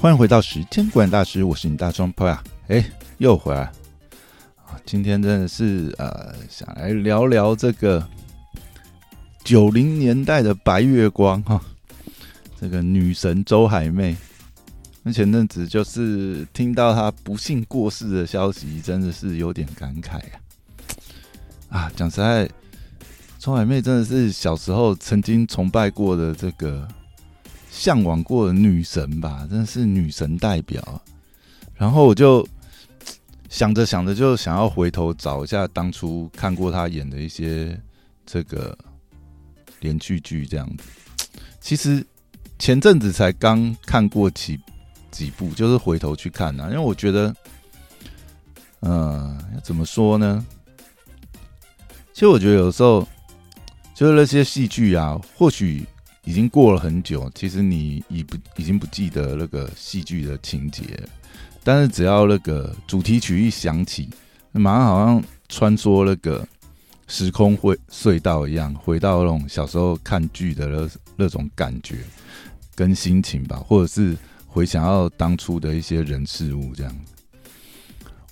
欢迎回到时间管理大师，我是你大双胞呀。哎，又回来啊！今天真的是呃，想来聊聊这个九零年代的白月光哈。这个女神周海媚，那前阵子就是听到她不幸过世的消息，真的是有点感慨呀。啊，讲实在，周海媚真的是小时候曾经崇拜过的这个。向往过的女神吧，真的是女神代表。然后我就想着想着，就想要回头找一下当初看过她演的一些这个连续剧，这样子。其实前阵子才刚看过几几部，就是回头去看啊，因为我觉得，嗯，怎么说呢？其实我觉得有时候就是那些戏剧啊，或许。已经过了很久，其实你已不已经不记得那个戏剧的情节，但是只要那个主题曲一响起，马上好像穿梭那个时空会隧道一样，回到那种小时候看剧的那那种感觉跟心情吧，或者是回想到当初的一些人事物这样。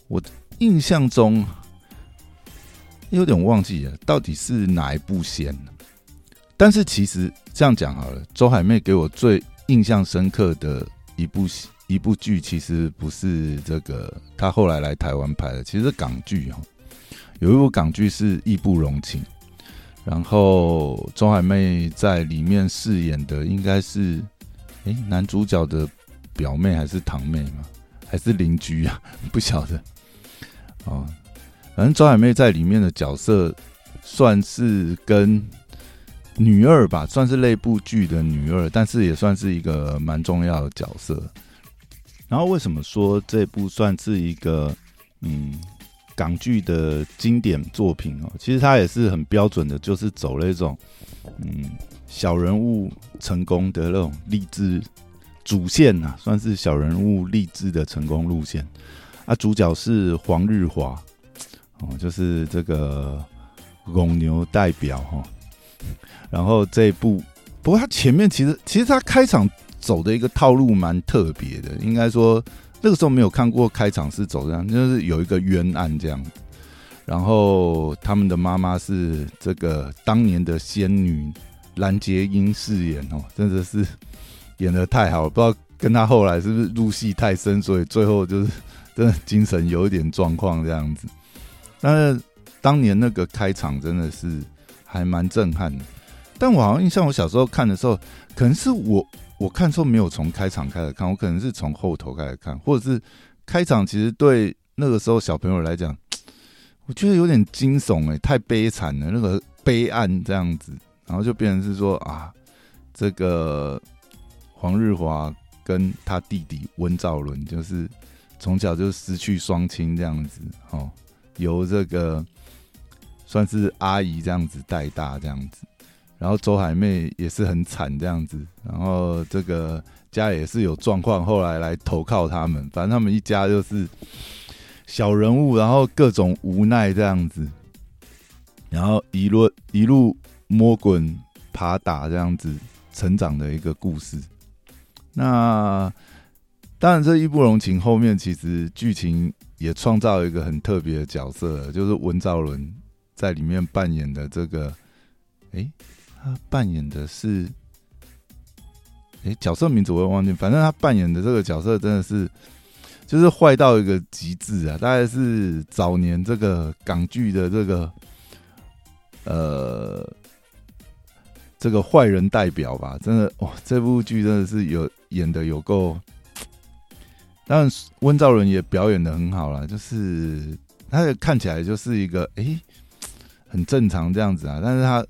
我印象中有点忘记了，到底是哪一部先？但是其实这样讲好了，周海媚给我最印象深刻的一部戏一部剧，其实不是这个，她后来来台湾拍的，其实港剧哈。有一部港剧是《义不容情》，然后周海媚在里面饰演的应该是，哎，男主角的表妹还是堂妹嘛，还是邻居啊？不晓得。哦，反正周海媚在里面的角色算是跟。女二吧，算是那部剧的女二，但是也算是一个蛮重要的角色。然后为什么说这部算是一个嗯港剧的经典作品哦？其实它也是很标准的，就是走那种嗯小人物成功的那种励志主线呐，算是小人物励志的成功路线。啊，主角是黄日华哦，就是这个公牛代表哈。然后这一部，不过他前面其实其实他开场走的一个套路蛮特别的，应该说那个时候没有看过开场是走这样，就是有一个冤案这样。然后他们的妈妈是这个当年的仙女蓝洁瑛饰演哦，真的是演的太好了，不知道跟他后来是不是入戏太深，所以最后就是 真的精神有一点状况这样子。但是当年那个开场真的是。还蛮震撼的，但我好像印象，我小时候看的时候，可能是我我看时候没有从开场开始看，我可能是从后头开始看，或者是开场其实对那个时候小朋友来讲，我觉得有点惊悚哎，太悲惨了，那个悲暗这样子，然后就变成是说啊，这个黄日华跟他弟弟温兆伦，就是从小就失去双亲这样子，哦，由这个。算是阿姨这样子带大这样子，然后周海媚也是很惨这样子，然后这个家也是有状况，后来来投靠他们，反正他们一家就是小人物，然后各种无奈这样子，然后一路一路摸滚爬打这样子成长的一个故事。那当然，这一不容情后面其实剧情也创造一个很特别的角色，就是文兆伦。在里面扮演的这个，哎，他扮演的是，哎，角色名字我也忘记，反正他扮演的这个角色真的是，就是坏到一个极致啊！大概是早年这个港剧的这个，呃，这个坏人代表吧，真的哇，这部剧真的是有演的有够，当然温兆伦也表演的很好了，就是他看起来就是一个哎。很正常这样子啊，但是他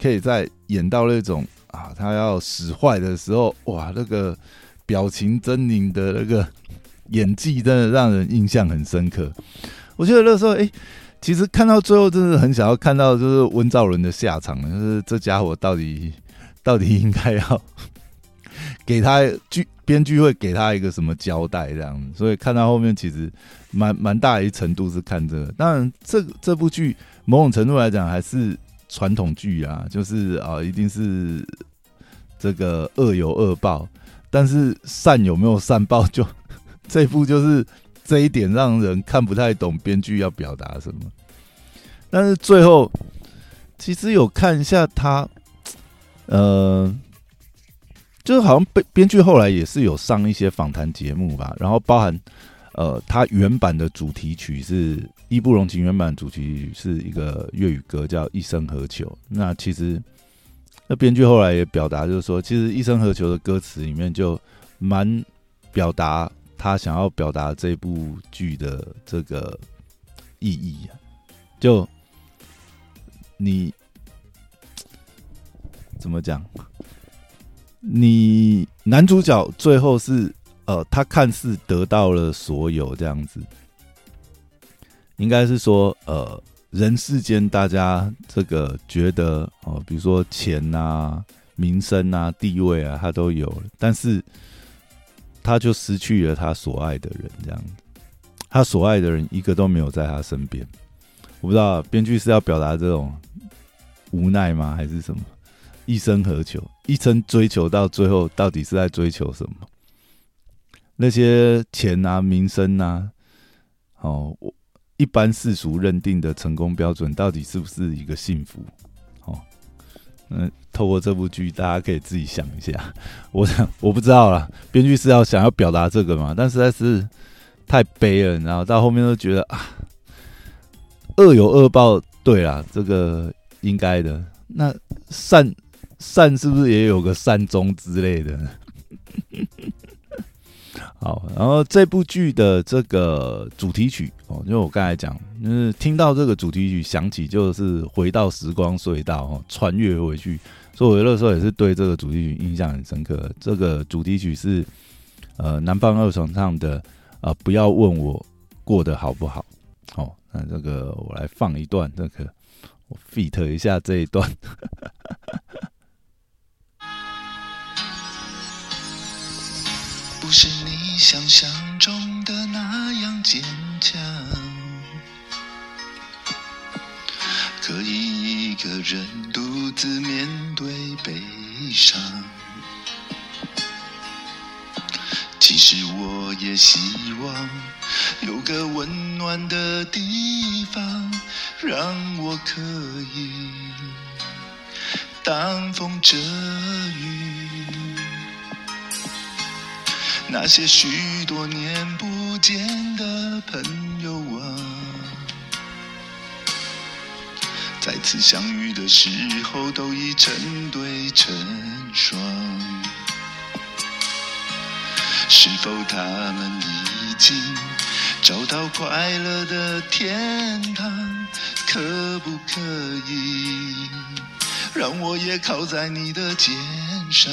可以在演到那种啊，他要使坏的时候，哇，那个表情狰狞的那个演技，真的让人印象很深刻。我觉得那时候，哎，其实看到最后，真的很想要看到就是温兆伦的下场，就是这家伙到底到底应该要给他剧编剧会给他一个什么交代这样子。所以看到后面，其实蛮蛮大一程度是看这个。当然，这这部剧。某种程度来讲，还是传统剧啊，就是啊，一定是这个恶有恶报。但是善有没有善报，就这部就是这一点让人看不太懂编剧要表达什么。但是最后其实有看一下他，呃，就是好像编编剧后来也是有上一些访谈节目吧，然后包含呃，他原版的主题曲是《义不容情》，原版主题曲是一个粤语歌叫《一生何求》。那其实。那编剧后来也表达，就是说，其实《一生何求》的歌词里面就蛮表达他想要表达这部剧的这个意义啊。就你 怎么讲？你男主角最后是呃，他看似得到了所有这样子，应该是说呃。人世间，大家这个觉得哦，比如说钱啊、名声啊、地位啊，他都有了，但是他就失去了他所爱的人，这样，他所爱的人一个都没有在他身边。我不知道编剧是要表达这种无奈吗，还是什么？一生何求？一生追求到最后，到底是在追求什么？那些钱啊、名声啊，哦，一般世俗认定的成功标准，到底是不是一个幸福？哦，嗯，透过这部剧，大家可以自己想一下。我想，我不知道啦，编剧是要想要表达这个嘛？但实在是太悲了，然后到后面都觉得啊，恶有恶报，对啦，这个应该的。那善善是不是也有个善终之类的？好，然后这部剧的这个主题曲哦，因为我刚才讲，就是听到这个主题曲响起，就是回到时光隧道哦，穿越回去。所以我那时候也是对这个主题曲印象很深刻。这个主题曲是呃南方二重唱的啊，不要问我过得好不好。哦，那这个我来放一段，这个我 fit 一下这一段。是你想象中的那样坚强，可以一个人独自面对悲伤。其实我也希望有个温暖的地方，让我可以挡风遮雨。那些许多年不见的朋友啊，再次相遇的时候都已成对成双。是否他们已经找到快乐的天堂？可不可以让我也靠在你的肩上？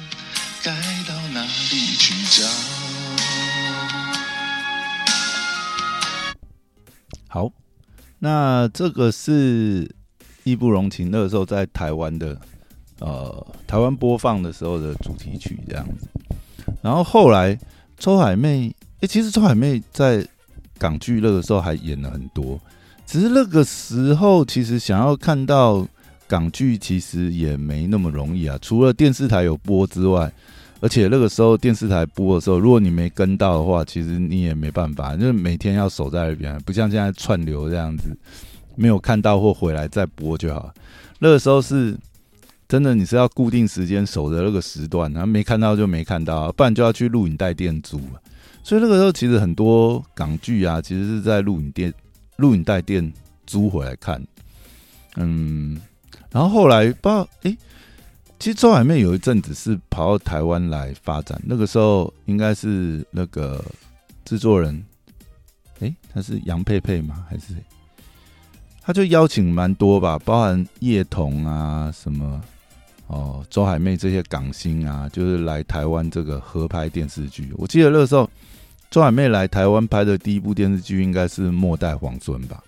该到哪里去找？好，那这个是义不容情那个时候在台湾的，呃，台湾播放的时候的主题曲这样子。然后后来周海媚，哎，其实周海媚在港剧那个时候还演了很多，只是那个时候其实想要看到。港剧其实也没那么容易啊，除了电视台有播之外，而且那个时候电视台播的时候，如果你没跟到的话，其实你也没办法，就是每天要守在那边，不像现在串流这样子，没有看到或回来再播就好。那个时候是真的，你是要固定时间守着那个时段，然后没看到就没看到，不然就要去录影带店租。所以那个时候其实很多港剧啊，其实是在录影店、录影带店租回来看，嗯。然后后来不知道，哎，其实周海媚有一阵子是跑到台湾来发展，那个时候应该是那个制作人，哎，他是杨佩佩吗？还是他就邀请蛮多吧，包含叶童啊什么，哦，周海媚这些港星啊，就是来台湾这个合拍电视剧。我记得那时候周海媚来台湾拍的第一部电视剧应该是《末代皇孙》吧。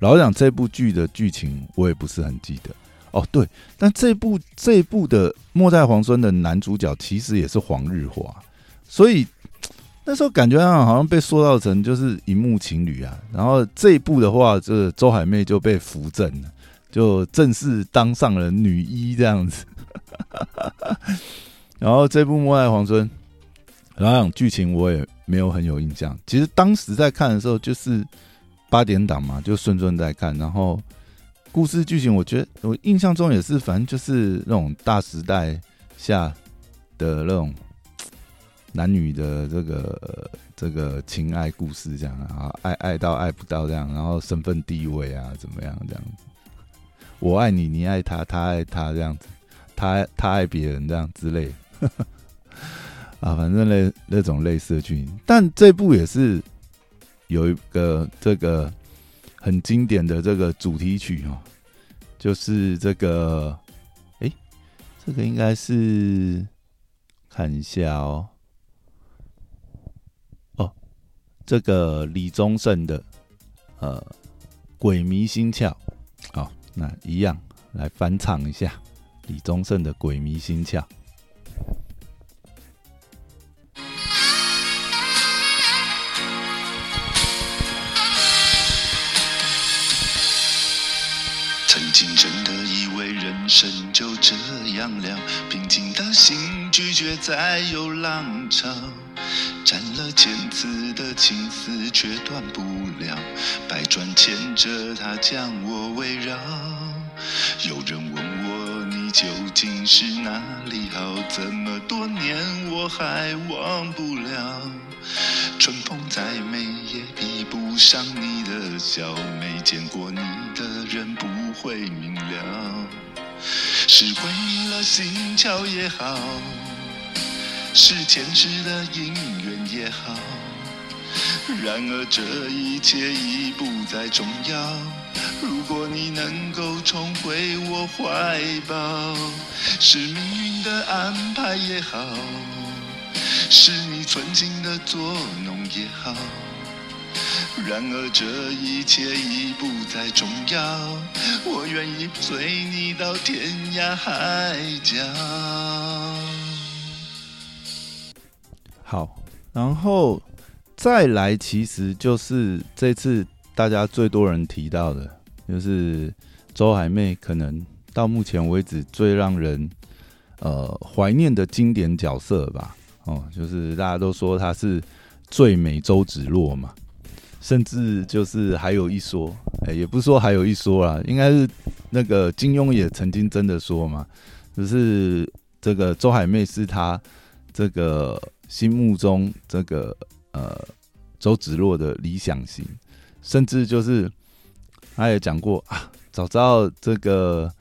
老实讲，这部剧的剧情我也不是很记得。哦，对，但这部这部的《末代皇孙》的男主角其实也是黄日华，所以那时候感觉上好像被塑造成就是荧幕情侣啊。然后这一部的话，这周海媚就被扶正了，就正式当上了女一这样子。然后这部《末代皇孙》，然后剧情我也没有很有印象。其实当时在看的时候，就是八点档嘛，就顺顺在看，然后。故事剧情，我觉得我印象中也是，反正就是那种大时代下的那种男女的这个这个情爱故事，这样啊，爱爱到爱不到这样，然后身份地位啊怎么样这样子，我爱你，你爱他，他爱他这样子，他他爱别人这样之类，啊，反正那那种类似的剧情，但这部也是有一个这个。很经典的这个主题曲哦，就是这个，哎，这个应该是看一下哦，哦，这个李宗盛的呃《鬼迷心窍》好，那一样来翻唱一下李宗盛的《鬼迷心窍》。真的以为人生就这样了，平静的心拒绝再有浪潮，斩了千次的情丝却断不了，百转牵着它将我围绕。有人问我你究竟是哪里好，这么多年我还忘不了。春风再美也比不上你的笑，没见过你的人不会明了。是鬼迷了心窍也好，是前世的姻缘也好，然而这一切已不再重要。如果你能够重回我怀抱，是命运的安排也好，是你存心的作弄也好。然而这一切已不再重要，我愿意随你到天涯海角。好，然后再来，其实就是这次大家最多人提到的，就是周海媚可能到目前为止最让人呃怀念的经典角色吧。哦，就是大家都说她是最美周芷若嘛。甚至就是还有一说，哎，也不是说还有一说啦，应该是那个金庸也曾经真的说嘛，就是这个周海媚是他这个心目中这个呃周芷若的理想型，甚至就是他也讲过啊，早知道这个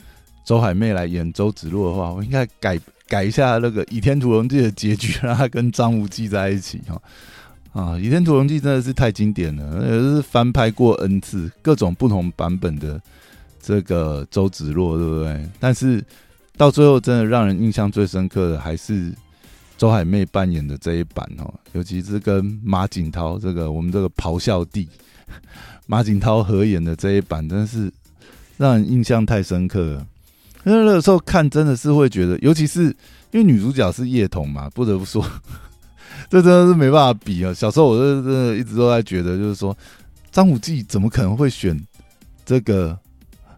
周海媚来演周芷若的话，我应该改改一下那个《倚天屠龙记》的结局，让他跟张无忌在一起哈。啊，《倚天屠龙记》真的是太经典了，也是翻拍过 N 次，各种不同版本的这个周芷若，对不对？但是到最后，真的让人印象最深刻的还是周海媚扮演的这一版哦，尤其是跟马景涛这个我们这个咆哮帝 马景涛合演的这一版，真是让人印象太深刻了。因为那个时候看，真的是会觉得，尤其是因为女主角是叶童嘛，不得不说。这真的是没办法比啊！小时候我就真的一直都在觉得，就是说张无忌怎么可能会选这个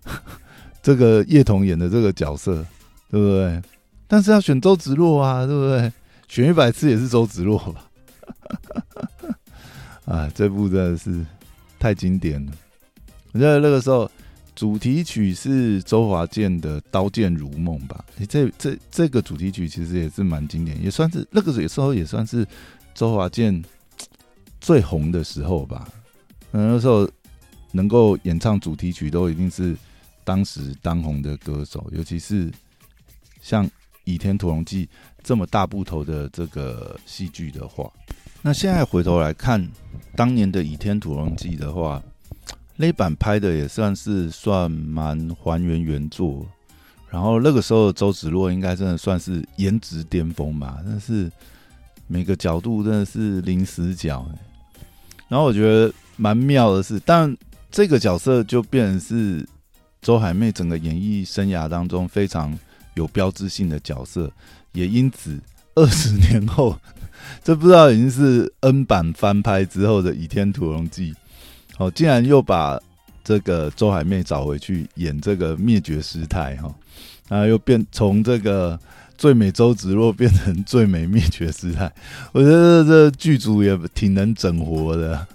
这个叶童演的这个角色，对不对？但是要选周芷若啊，对不对？选一百次也是周芷若吧？啊，这部真的是太经典了！我觉得那个时候。主题曲是周华健的《刀剑如梦》吧？这这这个主题曲其实也是蛮经典，也算是那个时候也算是周华健最红的时候吧。那时候能够演唱主题曲，都一定是当时当红的歌手，尤其是像《倚天屠龙记》这么大部头的这个戏剧的话，那现在回头来看当年的《倚天屠龙记》的话。那版拍的也算是算蛮还原原作，然后那个时候的周芷若应该真的算是颜值巅峰吧，但是每个角度真的是零死角。然后我觉得蛮妙的是，但这个角色就变成是周海媚整个演艺生涯当中非常有标志性的角色，也因此二十年后，这不知道已经是 N 版翻拍之后的《倚天屠龙记》，哦，竟然又把这个周海媚找回去演这个灭绝师太哈。啊，又变从这个最美周芷若变成最美灭绝师太，我觉得这剧组也挺能整活的。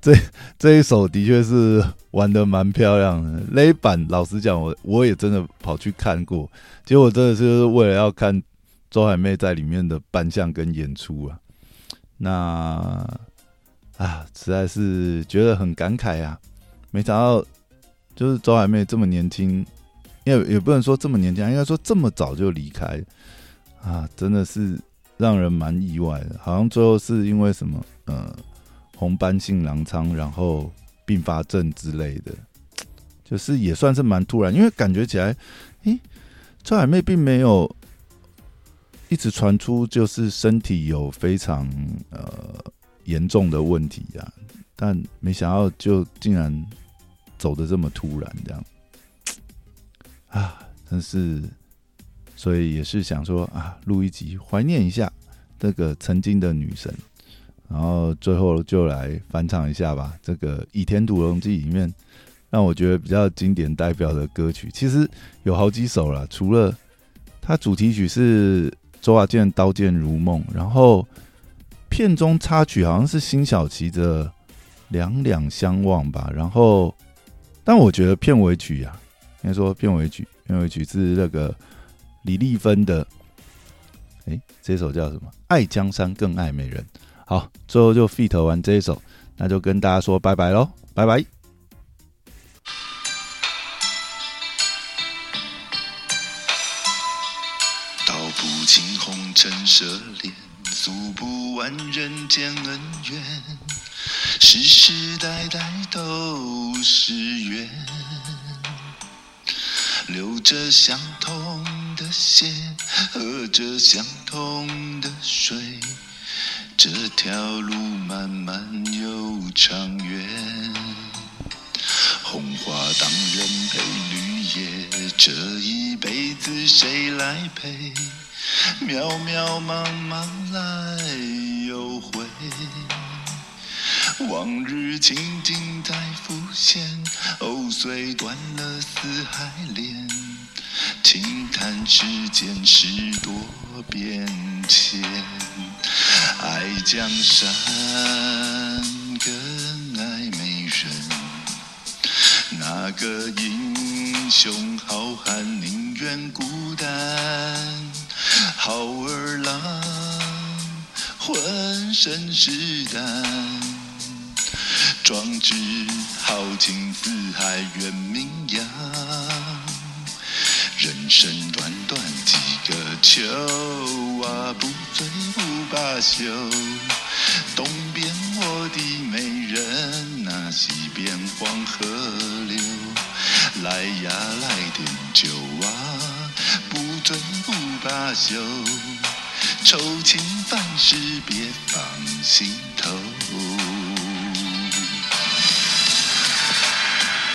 这这一首的确是玩的蛮漂亮的。那一版老实讲，我我也真的跑去看过，结果真的是为了要看周海媚在里面的扮相跟演出啊。那啊，实在是觉得很感慨啊！没想到就是周海媚这么年轻。也也不能说这么年轻，应该说这么早就离开啊，真的是让人蛮意外的。好像最后是因为什么呃红斑性狼疮，然后并发症之类的，就是也算是蛮突然。因为感觉起来，诶，周海媚并没有一直传出就是身体有非常呃严重的问题呀，但没想到就竟然走的这么突然，这样。啊，真是，所以也是想说啊，录一集怀念一下这个曾经的女神，然后最后就来翻唱一下吧。这个《倚天屠龙记》里面让我觉得比较经典代表的歌曲，其实有好几首了。除了它主题曲是周华健《刀剑如梦》，然后片中插曲好像是辛晓琪的《两两相望》吧。然后，但我觉得片尾曲呀。应该说片尾曲，片尾曲是那个李丽芬的，哎，这首叫什么？爱江山更爱美人。好，最后就 fit 完这一首，那就跟大家说拜拜喽，拜拜。道不尽红尘奢恋，诉不完人间恩怨，世世代代都是缘。流着相同的血，喝着相同的水，这条路漫漫又长远。红花当人陪绿叶，这一辈子谁来陪？渺渺茫茫来又回。往日情景再浮现，藕虽断了丝还连，轻叹世间事多变迁。爱江山更爱美人，哪个英雄好汉宁愿孤单？好儿郎浑身是胆。壮志豪情四海远名扬，人生短短几个秋啊，不醉不罢休。东边我的美人啊，西边黄河流，来呀来点酒啊，不醉不罢休。愁情烦事别放心头。